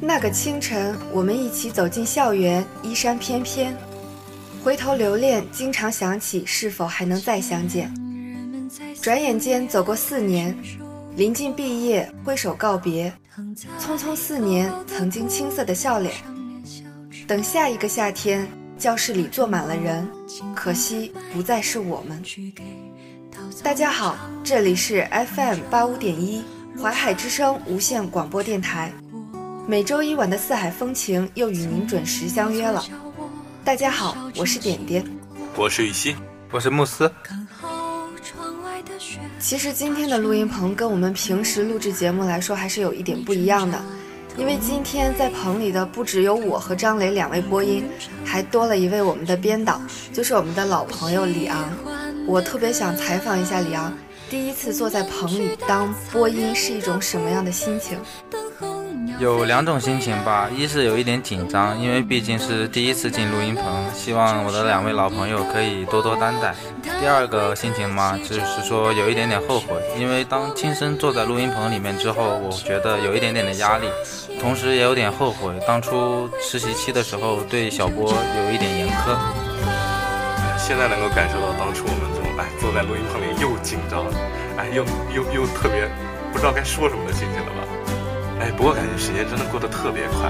那个清晨，我们一起走进校园，衣衫翩翩，回头留恋，经常想起是否还能再相见。转眼间走过四年，临近毕业，挥手告别，匆匆四年，曾经青涩的笑脸。等下一个夏天，教室里坐满了人，可惜不再是我们。大家好，这里是 FM 八五点一淮海之声无线广播电台。每周一晚的四海风情又与您准时相约了。大家好，我是点点，我是雨欣，我是慕斯。其实今天的录音棚跟我们平时录制节目来说还是有一点不一样的，因为今天在棚里的不只有我和张磊两位播音，还多了一位我们的编导，就是我们的老朋友李昂。我特别想采访一下李昂，第一次坐在棚里当播音是一种什么样的心情？有两种心情吧，一是有一点紧张，因为毕竟是第一次进录音棚，希望我的两位老朋友可以多多担待。第二个心情嘛，就是说有一点点后悔，因为当亲身坐在录音棚里面之后，我觉得有一点点的压力，同时也有点后悔当初实习期的时候对小波有一点严苛。现在能够感受到当初坐在录音棚里又紧张，哎又又又特别不知道该说什么的心情了吧？哎，不过感觉时间真的过得特别快，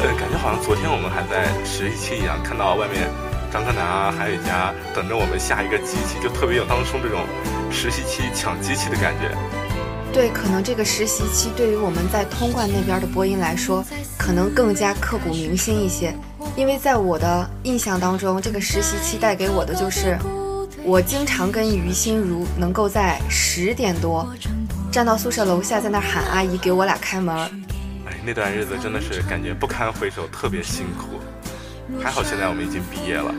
呃，感觉好像昨天我们还在实习期一样，看到外面张克南啊，还有一家等着我们下一个机器，就特别有当初这种实习期抢机器的感觉。对，可能这个实习期对于我们在通贯那边的播音来说，可能更加刻骨铭心一些，因为在我的印象当中，这个实习期带给我的就是，我经常跟于心如能够在十点多。站到宿舍楼下，在那喊阿姨给我俩开门。哎，那段日子真的是感觉不堪回首，特别辛苦。还好现在我们已经毕业了。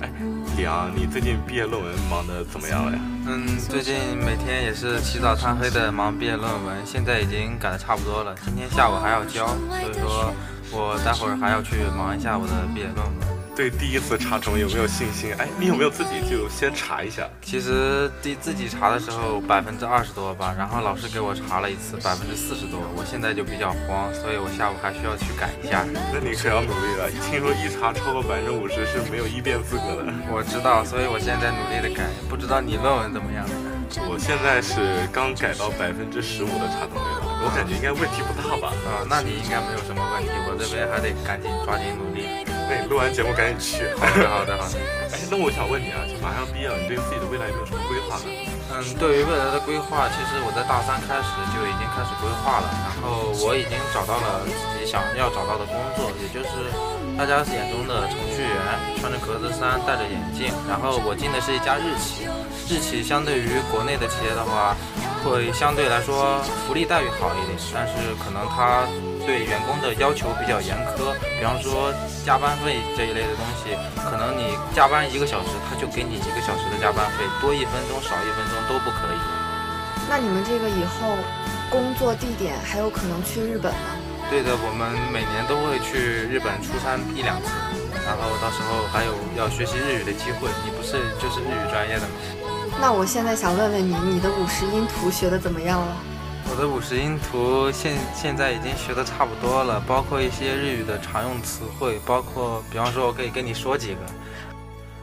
哎，李昂，你最近毕业论文忙得怎么样了呀？嗯，最近每天也是起早贪黑的忙毕业论文，现在已经赶得差不多了。今天下午还要交，所以说我待会儿还要去忙一下我的毕业论文。对第一次查重有没有信心？哎，你有没有自己就先查一下？其实第自己查的时候百分之二十多吧，然后老师给我查了一次百分之四十多，我现在就比较慌，所以我下午还需要去改一下。那你可要努力了，听说一查超过百分之五十是没有一辩资格的。我知道，所以我现在努力的改。不知道你论文怎么样？我现在是刚改到百分之十五的查重率了，我感觉应该问题不大吧？啊，那你应该没有什么问题，我这边还得赶紧抓紧努力。那你录完节目赶紧去。好的，好的，好的。哎，那我想问你啊，就马上要毕业了，你对自己的未来有没有什么规划呢？嗯，对于未来的规划，其实我在大三开始就已经开始规划了。然后我已经找到了自己想要找到的工作，也就是大家眼中的程序员，穿着格子衫，戴着眼镜。然后我进的是一家日企，日企相对于国内的企业的话，会相对来说福利待遇好一点，但是可能它。对员工的要求比较严苛，比方说加班费这一类的东西，可能你加班一个小时，他就给你一个小时的加班费，多一分钟少一分钟都不可以。那你们这个以后工作地点还有可能去日本吗？对的，我们每年都会去日本出差一两次，然后到时候还有要学习日语的机会。你不是就是日语专业的吗？那我现在想问问你，你的五十音图学的怎么样了？我的五十音图现现在已经学的差不多了，包括一些日语的常用词汇，包括比方说，我可以跟你说几个，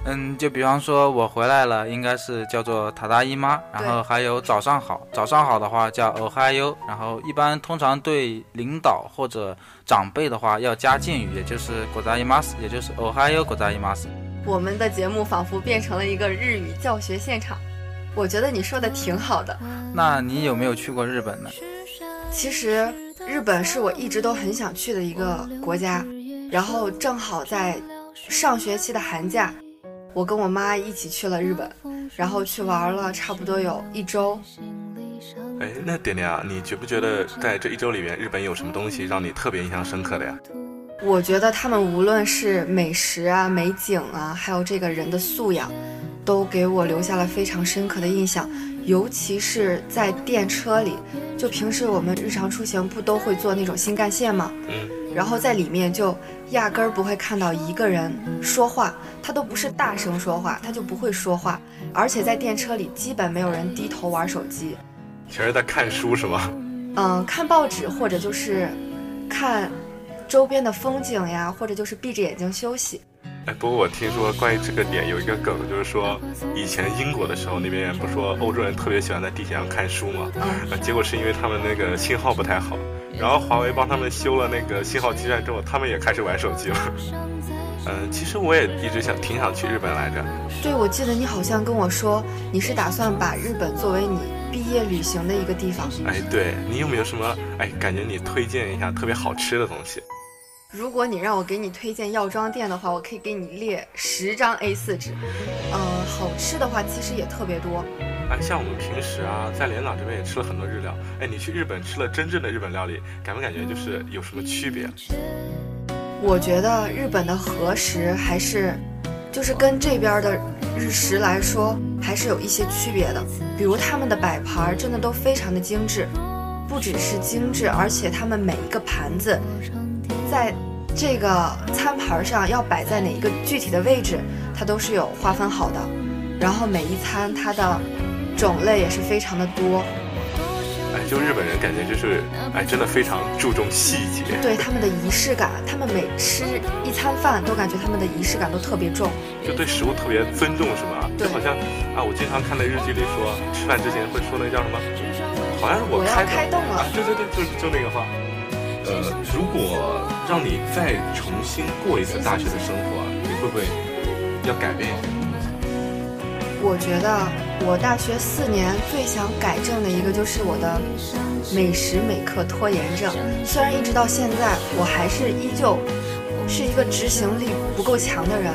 嗯，就比方说我回来了，应该是叫做塔达姨妈，然后还有早上好，早上好的话叫哦嗨哟，然后一般通常对领导或者长辈的话要加敬语，也就是国大姨妈斯，也就是哦嗨哟国大姨妈斯。我们的节目仿佛变成了一个日语教学现场。我觉得你说的挺好的。那你有没有去过日本呢？其实日本是我一直都很想去的一个国家，然后正好在上学期的寒假，我跟我妈一起去了日本，然后去玩了差不多有一周。哎，那点点啊，你觉不觉得在这一周里面，日本有什么东西让你特别印象深刻的呀？我觉得他们无论是美食啊、美景啊，还有这个人的素养。都给我留下了非常深刻的印象，尤其是在电车里。就平时我们日常出行不都会坐那种新干线吗？嗯。然后在里面就压根儿不会看到一个人说话，他都不是大声说话，他就不会说话，而且在电车里基本没有人低头玩手机，全是在看书是吗？嗯，看报纸或者就是看周边的风景呀，或者就是闭着眼睛休息。哎，不过我听说关于这个点有一个梗，就是说以前英国的时候，那边人不说欧洲人特别喜欢在地铁上看书吗？啊，结果是因为他们那个信号不太好，然后华为帮他们修了那个信号基站之后，他们也开始玩手机了。嗯，其实我也一直想挺想去日本来着。对，我记得你好像跟我说你是打算把日本作为你毕业旅行的一个地方。哎，对你有没有什么哎感觉你推荐一下特别好吃的东西？如果你让我给你推荐药妆店的话，我可以给你列十张 A4 纸。嗯，好吃的话其实也特别多。哎，像我们平时啊，在连长这边也吃了很多日料。哎，你去日本吃了真正的日本料理，感不感觉就是有什么区别？我觉得日本的和食还是，就是跟这边的日食来说，还是有一些区别的。比如他们的摆盘真的都非常的精致，不只是精致，而且他们每一个盘子。在这个餐盘上要摆在哪一个具体的位置，它都是有划分好的。然后每一餐它的种类也是非常的多。哎，就日本人感觉就是，哎，真的非常注重细节。对他们的仪式感，他们每吃一餐饭都感觉他们的仪式感都特别重，就对食物特别尊重，是吗？就好像啊，我经常看的日剧里说，吃饭之前会说那叫什么？好像是我开开动了。对对对，就就那个话。呃，如果让你再重新过一次大学的生活，你会不会要改变一些东西？我觉得我大学四年最想改正的一个就是我的每时每刻拖延症。虽然一直到现在，我还是依旧是一个执行力不够强的人。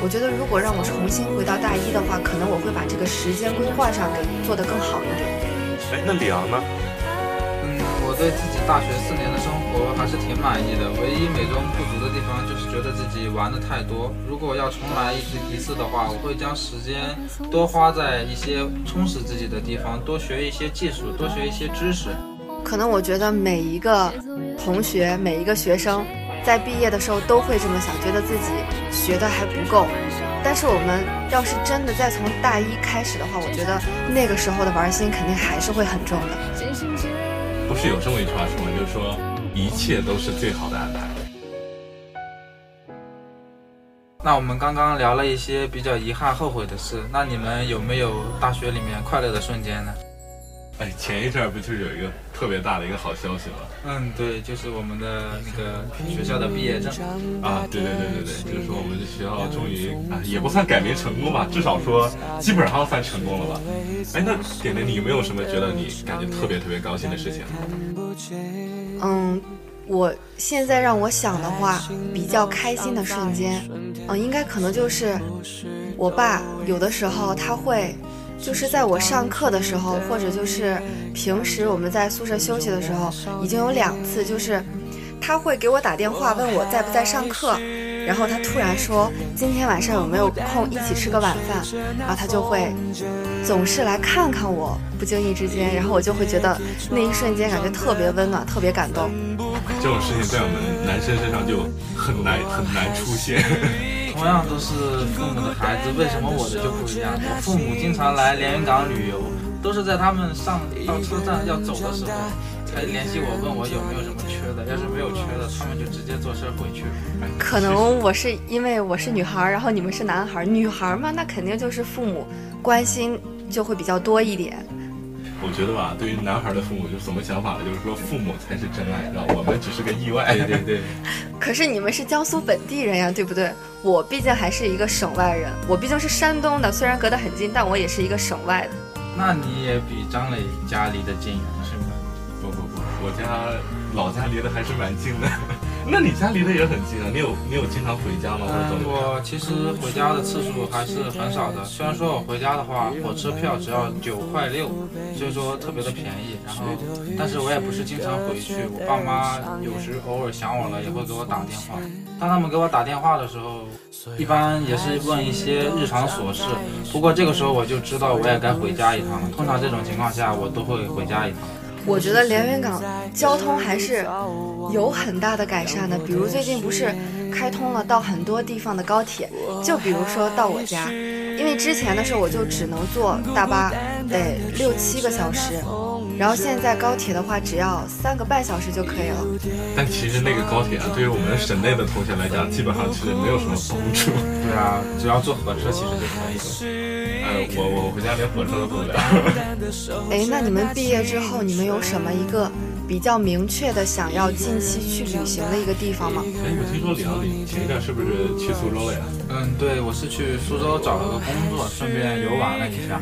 我觉得如果让我重新回到大一的话，可能我会把这个时间规划上给做得更好一点。哎，那李昂呢？嗯，我对自己大学四年的生活还是挺满意的，唯一美中不足的地方就是觉得自己玩的太多。如果要重来一次一次的话，我会将时间多花在一些充实自己的地方，多学一些技术，多学一些知识。可能我觉得每一个同学、每一个学生在毕业的时候都会这么想，觉得自己学的还不够。但是我们要是真的再从大一开始的话，我觉得那个时候的玩心肯定还是会很重的。不是有这么一句话说吗？就是说，一切都是最好的安排。那我们刚刚聊了一些比较遗憾、后悔的事，那你们有没有大学里面快乐的瞬间呢？哎，前一阵儿不就是有一个特别大的一个好消息吗？嗯，对，就是我们的那个学校的毕业证啊，对对对对对，就是说我们的学校终于啊，也不算改名成功吧，至少说基本上算成功了吧。哎，那点点，你有没有什么觉得你感觉特别特别高兴的事情？嗯，我现在让我想的话，比较开心的瞬间，嗯，应该可能就是我爸有的时候他会。就是在我上课的时候，或者就是平时我们在宿舍休息的时候，已经有两次，就是他会给我打电话问我在不在上课，然后他突然说今天晚上有没有空一起吃个晚饭，然后他就会总是来看看我，不经意之间，然后我就会觉得那一瞬间感觉特别温暖，特别感动。这种事情在我们男生身上就很难很难出现。同样都是父母的孩子，为什么我的就不一样？我父母经常来连云港旅游，都是在他们上到车站要走的时候才联系我，问我有没有什么缺的。要是没有缺的，他们就直接坐车回去。可能我是因为我是女孩，然后你们是男孩。女孩嘛，那肯定就是父母关心就会比较多一点。我觉得吧，对于男孩的父母就什么想法呢？就是说父母才是真爱，然后我们只是个意外。对对对。可是你们是江苏本地人呀，对不对？我毕竟还是一个省外人，我毕竟是山东的，虽然隔得很近，但我也是一个省外的。那你也比张磊家离得近，是吗？不不不，我家老家离得还是蛮近的。那你家离得也很近啊？你有你有经常回家吗？嗯，我其实回家的次数还是很少的。虽然说我回家的话，火车票只要九块六，所以说特别的便宜。然后，但是我也不是经常回去。我爸妈有时偶尔想我了，也会给我打电话。当他们给我打电话的时候，一般也是问一些日常琐事。不过这个时候我就知道我也该回家一趟了。通常这种情况下，我都会回家一趟。我觉得连云港交通还是有很大的改善的，比如最近不是开通了到很多地方的高铁，就比如说到我家，因为之前的时候我就只能坐大巴，得六七个小时。然后现在高铁的话，只要三个半小时就可以了。但其实那个高铁啊，对于我们省内的同学来讲，基本上其实没有什么帮助。对啊，只要坐火车其实就可以了。哎，我我回家连火车都坐不了。哎，那你们毕业之后，你们有什么一个比较明确的想要近期去旅行的一个地方吗？哎，我听说李阳，你前一段是不是去苏州了呀？嗯，对，我是去苏州找了个工作，顺便游玩了一下。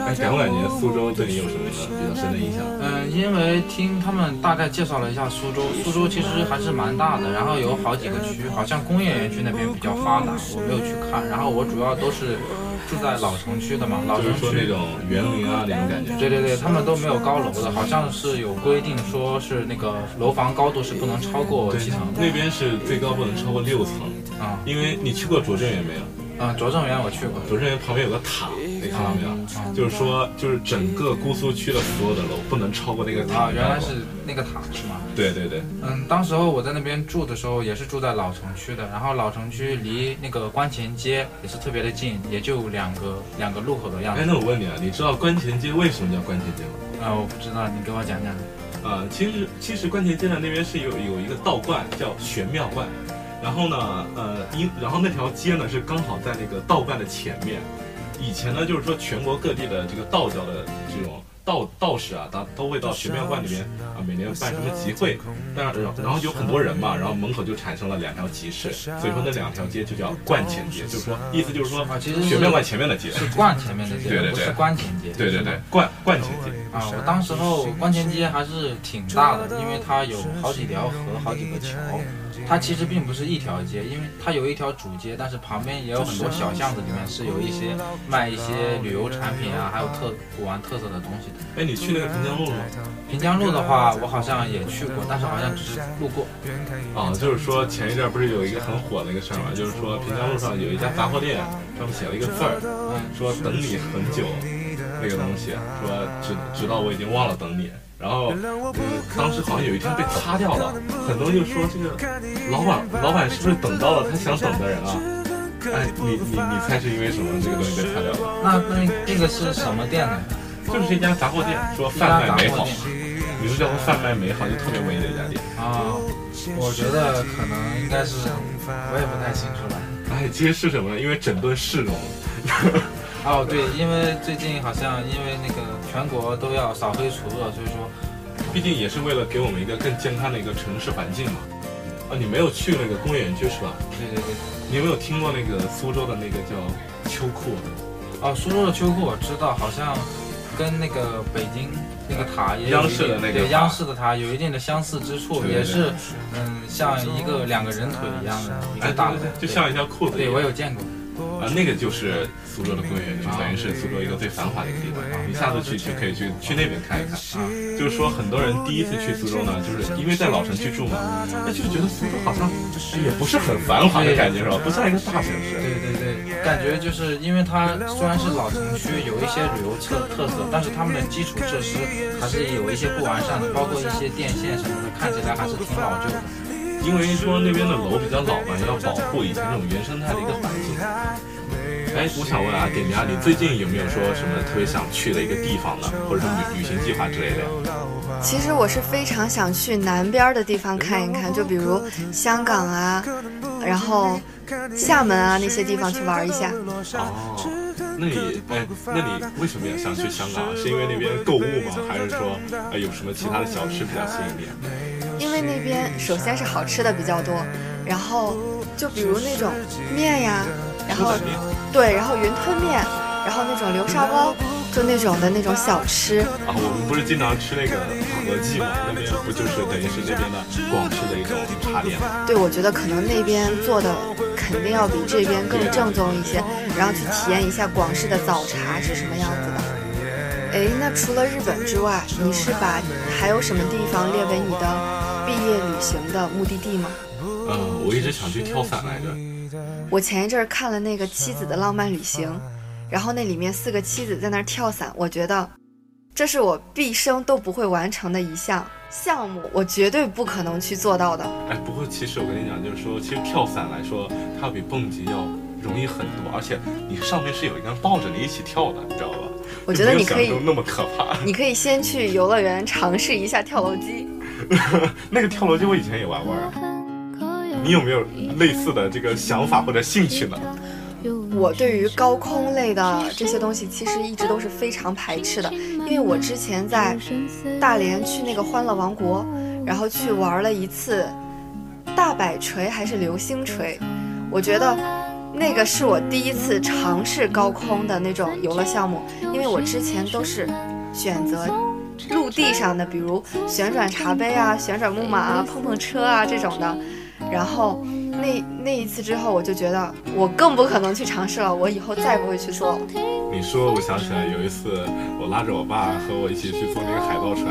哎，感不感觉苏州对你有什么比较深的印象？嗯，因为听他们大概介绍了一下苏州，苏州其实还是蛮大的，然后有好几个区，好像工业园区那边比较发达，我没有去看。然后我主要都是住在老城区的嘛，老城区那种园林啊那种感觉。对对对，他们都没有高楼的，好像是有规定，说是那个楼房高度是不能超过七层。那边是最高不能超过六层啊，因为你去过拙政园没有？啊，拙政园我去过，拙政园旁边有个塔。你看到没有？就是说，就是整个姑苏区的所有的楼不能超过那个塔。啊，原来是那个塔是吗？对对对。嗯，当时候我在那边住的时候，也是住在老城区的。然后老城区离那个观前街也是特别的近，也就两个两个路口的样子。哎，那我问你啊，你知道观前街为什么叫观前街吗？啊，我不知道，你给我讲讲。啊，其实其实观前街的那边是有有一个道观叫玄妙观，然后呢，呃，因然后那条街呢是刚好在那个道观的前面。以前呢，就是说全国各地的这个道教的这种道道士啊，他都会到玄妙观里面啊，每年办什么集会，但然后有很多人嘛，然后门口就产生了两条集市，所以说那两条街就叫观前街，就是说意思就是说啊，其实玄妙观前面的街是观前面的街，对对对，是观前街，对对对，观观前街啊，我当时候观前街还是挺大的，因为它有好几条河，好几个桥。它其实并不是一条街，因为它有一条主街，但是旁边也有很多小巷子，里面是有一些卖一些旅游产品啊，还有特古玩特色的东西的。哎，你去那个平江路了吗？平江路的话，我好像也去过，但是好像只是路过。啊，就是说前一阵不是有一个很火的一个事儿嘛？就是说平江路上有一家杂货店，上面写了一个字儿，说等你很久，那个东西，说直直到我已经忘了等你。然后，嗯，当时好像有一天被擦掉了，很多人就说这个老板，老板是不是等到了他想等的人啊？哎，你你你猜是因为什么这个东西被擦掉了？那那那个是什么店呢？就是一家杂货店，说贩卖美好，你说叫做贩卖美好，就特别文艺的一家店啊。我觉得可能应该是，我也不太清楚了。哎，其实是什么呢？因为整顿市容。哦，对，因为最近好像因为那个全国都要扫黑除恶，所以说，毕竟也是为了给我们一个更健康的一个城市环境嘛。啊，你没有去那个工业园区是吧？对对对。你有没有听过那个苏州的那个叫秋裤？啊，苏州的秋裤我知道，好像跟那个北京那个塔也有央视的那个对央视的塔有一定的相似之处，也是嗯，像一个两个人腿一样的一个大的，就像一条裤子。对，我有见过。啊，那个就是苏州的工业园区，等于是苏州一个最繁华的一个地方。你下次去去可以去去那边看一看啊。就是说，很多人第一次去苏州呢，就是因为在老城区住嘛，那就觉得苏州好像也不是很繁华的感觉，是吧？不像一个大城市。对对对，感觉就是因为它虽然是老城区，有一些旅游特特色，但是他们的基础设施还是有一些不完善的，包括一些电线什么的，看起来还是挺老旧的。因为说那边的楼比较老嘛，要保护以前那种原生态的一个环境。哎，我想问啊，点点，你最近有没有说什么特别想去的一个地方呢？或者说旅旅行计划之类的？其实我是非常想去南边的地方看一看，就比如香港啊，然后厦门啊那些地方去玩一下。哦，那你哎，那你为什么要想去香港？是因为那边购物吗？还是说哎有什么其他的小吃比较吸引你？因为那边首先是好吃的比较多，然后就比如那种面呀，然后对，然后云吞面，然后那种流沙包，就那种的那种小吃啊。我们不是经常吃那个和记嘛，那边不就是等于是那边的广式的一种茶点吗？对，我觉得可能那边做的肯定要比这边更正宗一些，然后去体验一下广式的早茶是什么样子的。哎，那除了日本之外，你是把还有什么地方列为你的？毕业旅行的目的地吗？嗯，我一直想去跳伞来着。我前一阵儿看了那个《妻子的浪漫旅行》，然后那里面四个妻子在那儿跳伞，我觉得这是我毕生都不会完成的一项项目，我绝对不可能去做到的。哎，不过其实我跟你讲，就是说，其实跳伞来说，它比蹦极要容易很多，而且你上面是有一个人抱着你一起跳的，你知道吧？我觉得你可以那么可怕。你可以先去游乐园尝试一下跳楼机。那个跳楼机我以前也玩玩啊。你有没有类似的这个想法或者兴趣呢？我对于高空类的这些东西其实一直都是非常排斥的，因为我之前在大连去那个欢乐王国，然后去玩了一次大摆锤还是流星锤，我觉得那个是我第一次尝试高空的那种游乐项目，因为我之前都是选择陆地上的，比如旋转茶杯啊、旋转木马啊、碰碰车啊这种的，然后。那那一次之后，我就觉得我更不可能去尝试了，我以后再也不会去做了。你说，我想起来有一次，我拉着我爸和我一起去坐那个海盗船，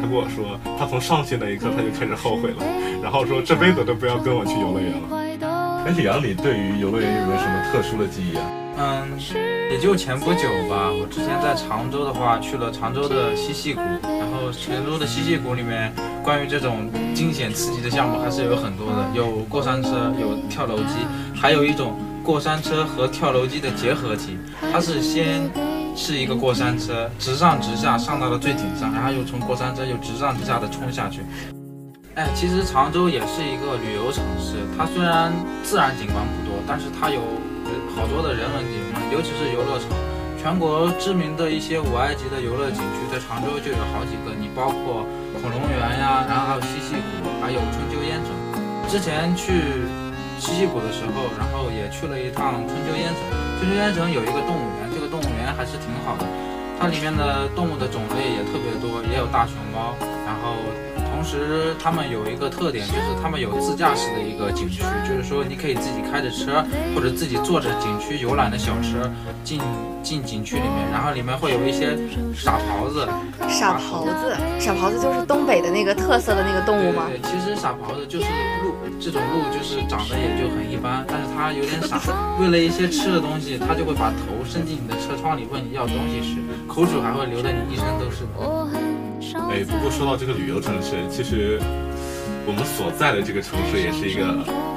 他跟我说，他从上去那一刻他就开始后悔了，然后说这辈子都不要跟我去游乐园了。哎，李阳，你对于游乐园有没有什么特殊的记忆啊？嗯，也就前不久吧。我之前在常州的话，去了常州的嬉戏谷，然成都的西溪谷里面，关于这种惊险刺激的项目还是有很多的，有过山车，有跳楼机，还有一种过山车和跳楼机的结合体。它是先是一个过山车，直上直下上到了最顶上，然后又从过山车又直上直下的冲下去。哎，其实常州也是一个旅游城市，它虽然自然景观不多，但是它有。好多的人文景观，尤其是游乐场，全国知名的一些五 A 级的游乐景区，在常州就有好几个。你包括恐龙园呀，然后还有西溪谷，还有春秋烟城。之前去西溪谷的时候，然后也去了一趟春秋烟城。春秋烟城有一个动物园，这个动物园还是挺好的，它里面的动物的种类也特别多，也有大熊猫，然后。同时，他们有一个特点，就是他们有自驾驶的一个景区，就是说你可以自己开着车，或者自己坐着景区游览的小车进进景区里面，然后里面会有一些傻狍子。傻狍子，傻狍子就是东北的那个特色的那个动物吗？对，其实傻狍子就是鹿，这种鹿就是长得也就很一般，但是它有点傻，为了一些吃的东西，它就会把头伸进你的车窗里问你要东西吃，口水还会流得你一身都是。哎，不过说到这个旅游城市，其实我们所在的这个城市也是一个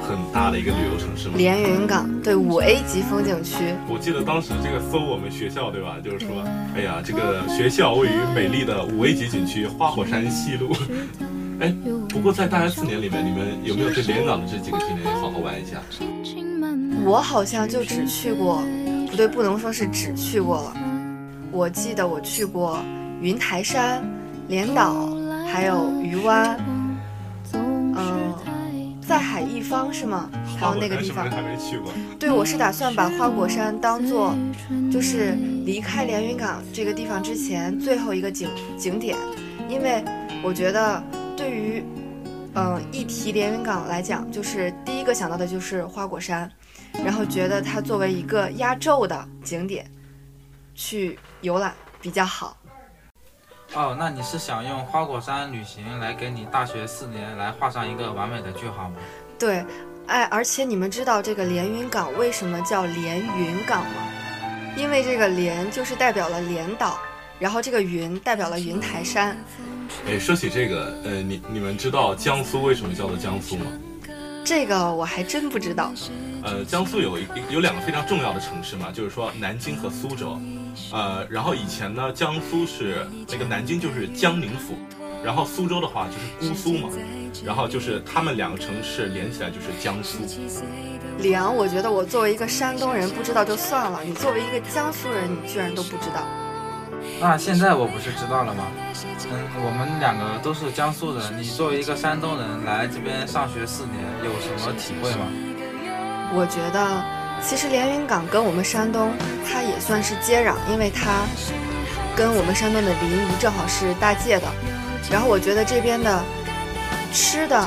很大的一个旅游城市嘛。连云港，对，五 A 级风景区。我记得当时这个搜我们学校，对吧？就是说，哎呀，这个学校位于美丽的五 A 级景区花果山西路。哎，不过在大学四年里面，你们有没有对连云港的这几个景点好好玩一下？我好像就只去过，不对，不能说是只去过了。我记得我去过云台山。连岛，还有鱼湾，嗯，在海一方是吗？还有那个地方还没去过。对，我是打算把花果山当做，就是离开连云港这个地方之前最后一个景景点，因为我觉得对于，嗯，一提连云港来讲，就是第一个想到的就是花果山，然后觉得它作为一个压轴的景点，去游览比较好。哦，那你是想用花果山旅行来给你大学四年来画上一个完美的句号吗？对，哎，而且你们知道这个连云港为什么叫连云港吗？因为这个连就是代表了连岛，然后这个云代表了云台山。哎，说起这个，呃，你你们知道江苏为什么叫做江苏吗？这个我还真不知道。呃，江苏有一有两个非常重要的城市嘛，就是说南京和苏州。呃，然后以前呢，江苏是那个南京就是江宁府，然后苏州的话就是姑苏嘛，然后就是他们两个城市连起来就是江苏。李阳，我觉得我作为一个山东人不知道就算了，你作为一个江苏人，你居然都不知道。那现在我不是知道了吗？嗯，我们两个都是江苏人，你作为一个山东人来这边上学四年，有什么体会吗？我觉得。其实连云港跟我们山东，它也算是接壤，因为它跟我们山东的临沂正好是大界的。然后我觉得这边的吃的，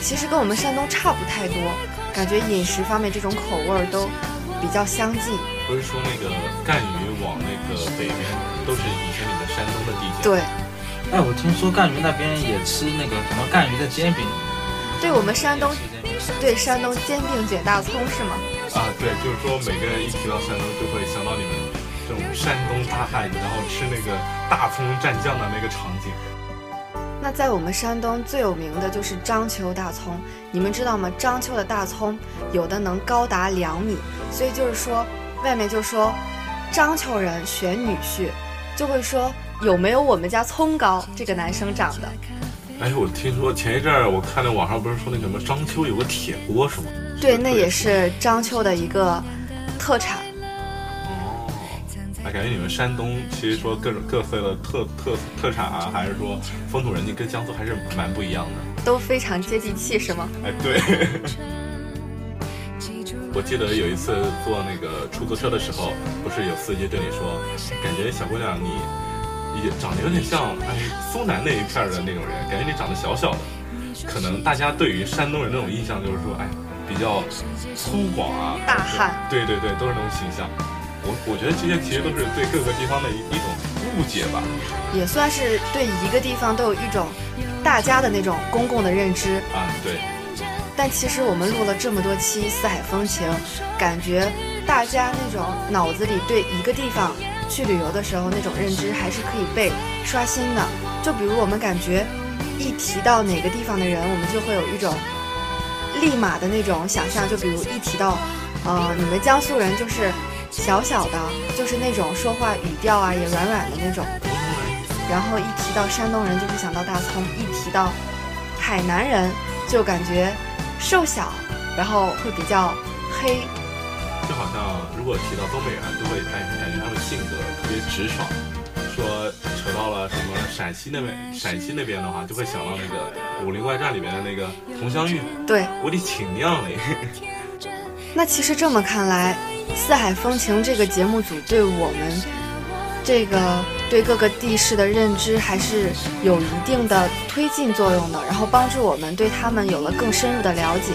其实跟我们山东差不太多，感觉饮食方面这种口味儿都比较相近。不是说那个赣榆往那个北边都是以前你们山东的地界？对。哎，我听说赣榆那边也吃那个什么赣榆的煎饼。对我们山东，对山东煎饼卷大葱是吗？啊，对，就是说每个人一提到山东，就会想到你们这这种山东大汉，然后吃那个大葱蘸酱的那个场景。那在我们山东最有名的就是章丘大葱，你们知道吗？章丘的大葱有的能高达两米，所以就是说，外面就说章丘人选女婿，就会说有没有我们家葱高，这个男生长的。哎，我听说前一阵儿我看那网上不是说那什么章丘有个铁锅是吗？对，那也是章丘的一个特产。啊，感觉你们山东其实说各种各色的特特特产啊，还是说风土人情跟江苏还是蛮不一样的，都非常接地气，是吗？哎，对。我记得有一次坐那个出租车的时候，不是有司机对你说，感觉小姑娘你也长得有点像哎苏南那一片的那种人，感觉你长得小小的，可能大家对于山东人那种印象就是说，哎，比较粗犷啊，大汉，对对对，都是那种形象。我我觉得这些其实都是对各个地方的一一种误解吧，也算是对一个地方都有一种大家的那种公共的认知啊。对。但其实我们录了这么多期《四海风情》，感觉大家那种脑子里对一个地方去旅游的时候那种认知还是可以被刷新的。就比如我们感觉一提到哪个地方的人，我们就会有一种立马的那种想象。就比如一提到呃你们江苏人就是。小小的，就是那种说话语调啊，也软软的那种。然后一提到山东人，就会想到大葱；一提到海南人，就感觉瘦小，然后会比较黑。就好像如果提到东北人，都会感感觉他们性格特别直爽。说扯到了什么陕西那边，陕西那边的话，就会想到那个《武林外传》里面的那个佟湘玉。对，我的亲娘嘞。那其实这么看来。《四海风情》这个节目组对我们这个对各个地市的认知还是有一定的推进作用的，然后帮助我们对他们有了更深入的了解。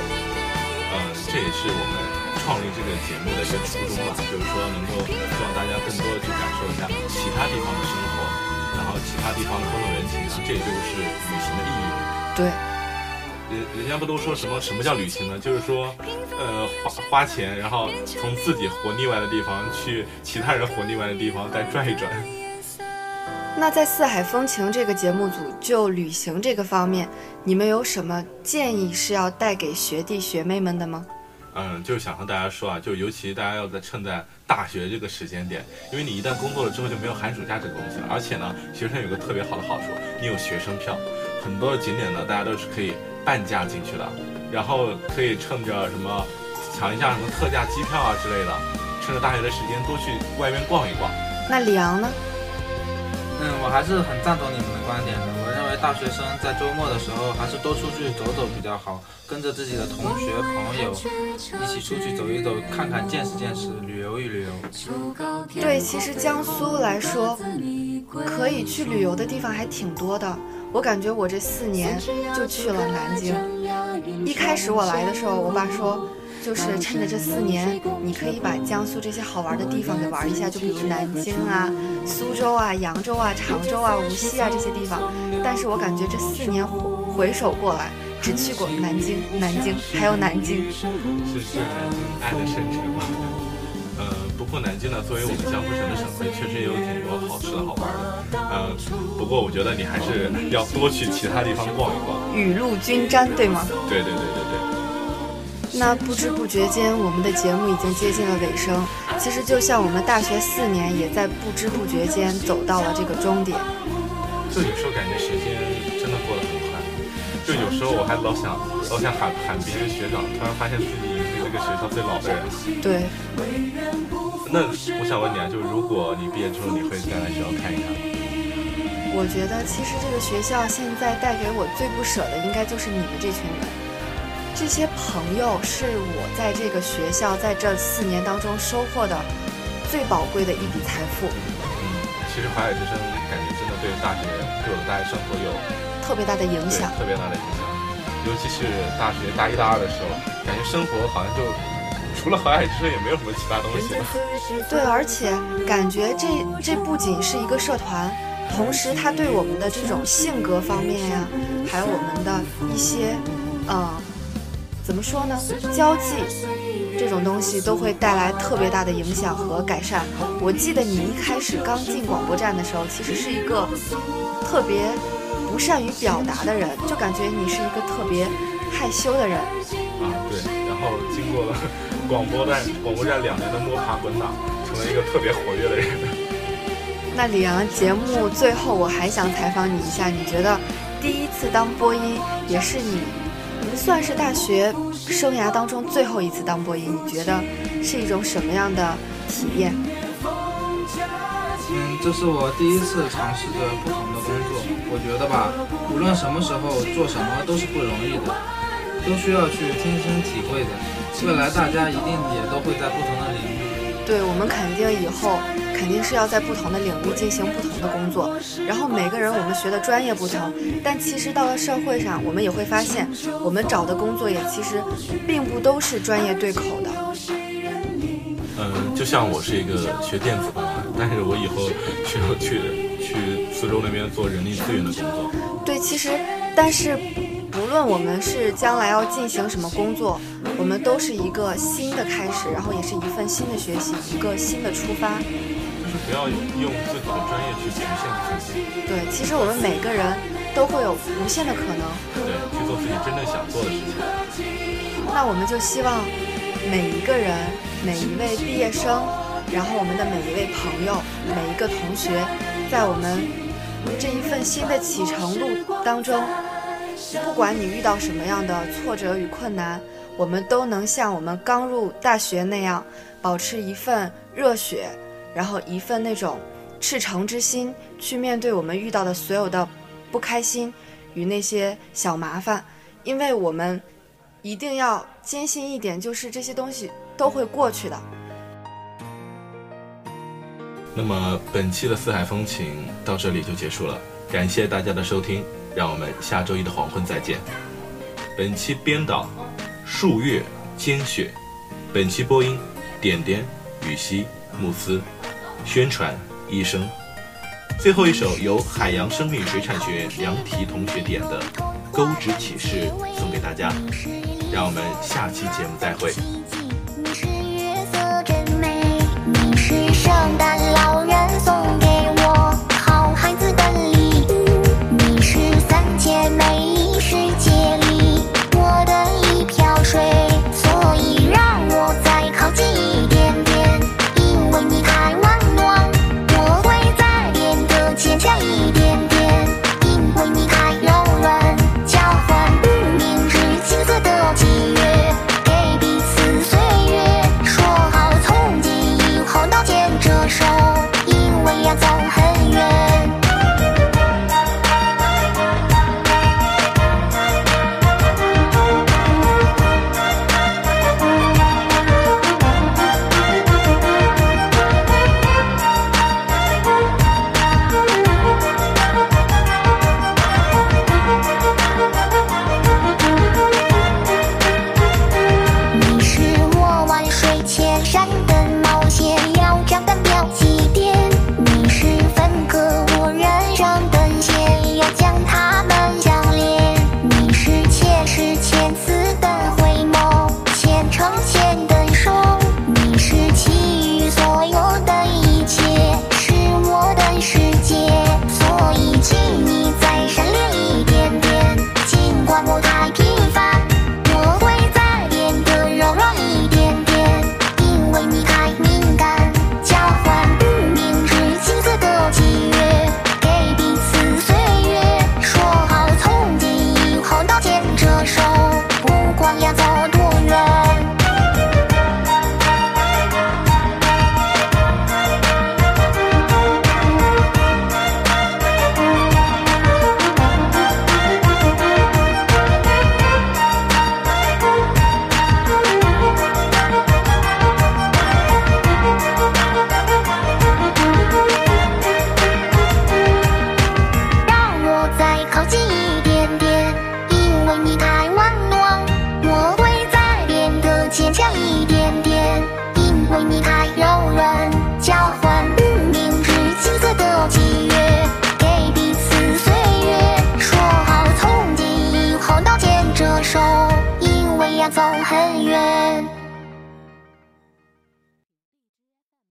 嗯，这也是我们创立这个节目的一个初衷吧，就是说能够希望大家更多的去感受一下其他地方的生活，然后其他地方的风土人情，这也就是旅行的意义。对。人人家不都说什么什么叫旅行呢？就是说，呃，花花钱，然后从自己活腻歪的地方去其他人活腻歪的地方再转一转。那在《四海风情》这个节目组，就旅行这个方面，你们有什么建议是要带给学弟学妹们的吗？嗯，就是想和大家说啊，就尤其大家要在趁在大学这个时间点，因为你一旦工作了之后就没有寒暑假这个东西了，而且呢，学生有个特别好的好处，你有学生票，很多的景点呢，大家都是可以。半价进去的，然后可以趁着什么抢一下什么特价机票啊之类的，趁着大学的时间多去外面逛一逛。那李昂呢？嗯，我还是很赞同你们的观点的。大学生在周末的时候还是多出去走走比较好，跟着自己的同学朋友一起出去走一走，看看见识见识，旅游一旅游。对，其实江苏来说，可以去旅游的地方还挺多的。我感觉我这四年就去了南京。一开始我来的时候，我爸说，就是趁着这四年，你可以把江苏这些好玩的地方给玩一下，就比如南京啊、苏州啊、扬州啊、常州啊、无锡啊这些地方。但是我感觉这四年回回首过来，只去过南京、南京，还有南京。是是南京爱的深沉。不过南京呢，作为我们江苏省的省会，确实也有挺多好吃的好玩的。呃，不过我觉得你还是要多去其他地方逛一逛。雨露均沾，对吗？对对对。那不知不觉间，我们的节目已经接近了尾声。其实就像我们大学四年，也在不知不觉间走到了这个终点。就有时候感觉时间真的过得很快。就有时候我还老想老想喊喊别人学长，突然发现自己已经是这个学校最老的人。对。那我想问你啊，就是如果你毕业之后，你会再来学校看一看吗？我觉得其实这个学校现在带给我最不舍的，应该就是你们这群人。这些朋友是我在这个学校在这四年当中收获的最宝贵的一笔财富。嗯，其实华海之声感觉真的对大学对我的大学生活有特别大的影响，特别大的影响。尤其是大学大一、大二的时候，感觉生活好像就。除了淮海之声也没有什么其他东西了。对，而且感觉这这不仅是一个社团，同时它对我们的这种性格方面呀，还有我们的一些，呃，怎么说呢，交际，这种东西都会带来特别大的影响和改善。我记得你一开始刚进广播站的时候，其实是一个特别不善于表达的人，就感觉你是一个特别害羞的人。啊，对。然后经过了广播站广播站两年的摸爬滚打，成为一个特别活跃的人。那李阳，节目最后我还想采访你一下，你觉得第一次当播音也是你？算是大学生涯当中最后一次当播音，你觉得是一种什么样的体验？嗯，这是我第一次尝试着不同的工作。我觉得吧，无论什么时候做什么都是不容易的，都需要去亲身体会的。未来大家一定也都会在不同的领域。对，我们肯定以后。肯定是要在不同的领域进行不同的工作，然后每个人我们学的专业不同，但其实到了社会上，我们也会发现，我们找的工作也其实并不都是专业对口的。嗯，就像我是一个学电子工的，但是我以后需要去去苏州那边做人力资源的工作。对，其实，但是不论我们是将来要进行什么工作，我们都是一个新的开始，然后也是一份新的学习，一个新的出发。不要用自己的专业去局限自己。对，其实我们每个人都会有无限的可能。对，去做自己真正想做的事情。那我们就希望每一个人、每一位毕业生，然后我们的每一位朋友、每一个同学，在我们这一份新的启程路当中，不管你遇到什么样的挫折与困难，我们都能像我们刚入大学那样，保持一份热血。然后一份那种赤诚之心去面对我们遇到的所有的不开心与那些小麻烦，因为我们一定要坚信一点，就是这些东西都会过去的。那么本期的四海风情到这里就结束了，感谢大家的收听，让我们下周一的黄昏再见。本期编导树月兼雪，本期播音点点雨溪慕斯。宣传医生，最后一首由海洋生命水产学院梁提同学点的《钩指启示》送给大家，让我们下期节目再会。你是月色真美，你是圣诞